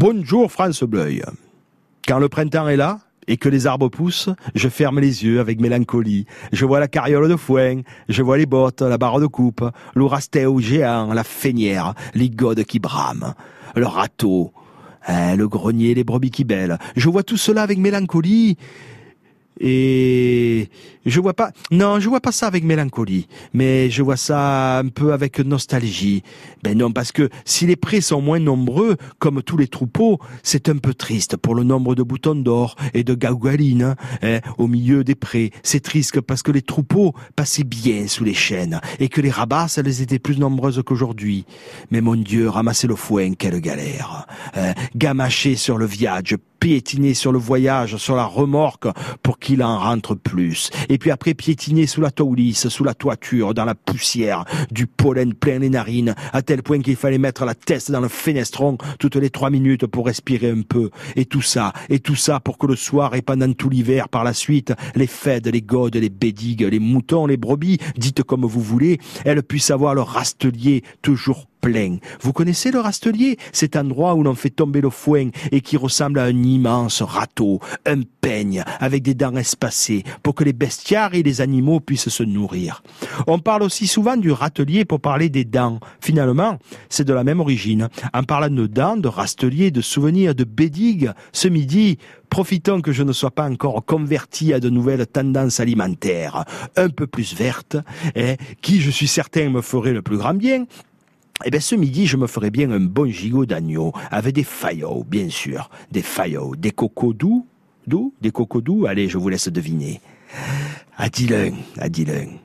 Bonjour France Bleuil. Quand le printemps est là, et que les arbres poussent, je ferme les yeux avec mélancolie. Je vois la carriole de foin, je vois les bottes, la barre de coupe, l'ourastéo géant, la feignière, les godes qui brament, le râteau, hein, le grenier, les brebis qui bêlent. Je vois tout cela avec mélancolie et je vois pas, non, je vois pas ça avec mélancolie, mais je vois ça un peu avec nostalgie. Ben non, parce que si les prés sont moins nombreux, comme tous les troupeaux, c'est un peu triste pour le nombre de boutons d'or et de gaugalines hein, au milieu des prés. C'est triste parce que les troupeaux passaient bien sous les chênes et que les rabasses, elles étaient plus nombreuses qu'aujourd'hui. Mais mon Dieu, ramasser le foin, quelle galère. Hein, gamacher sur le viage, piétiner sur le voyage, sur la remorque, pour qu'il en rentre plus. Et puis après, piétiner sous la taulisse, sous la toiture, dans la poussière, du pollen plein les narines, à tel point qu'il fallait mettre la tête dans le fenestron toutes les trois minutes pour respirer un peu. Et tout ça, et tout ça pour que le soir et pendant tout l'hiver, par la suite, les fêtes, les godes, les bédigues, les moutons, les brebis, dites comme vous voulez, elles puissent avoir leur rastelier toujours plein. Vous connaissez le rastelier Cet endroit où l'on fait tomber le foin et qui ressemble à un immense râteau, un peigne avec des dents espacées pour que les bestiaires et les animaux puissent se nourrir. On parle aussi souvent du râtelier pour parler des dents. Finalement, c'est de la même origine. En parlant de dents, de rastelier, de souvenirs, de bédigues, ce midi, profitons que je ne sois pas encore converti à de nouvelles tendances alimentaires, un peu plus vertes, et qui, je suis certain, me ferait le plus grand bien, eh bien, ce midi, je me ferai bien un bon gigot d'agneau, avec des faillots, bien sûr. Des faillots, des cocos doux, doux, des cocos doux? Allez, je vous laisse deviner. À Dylan, à Dylan.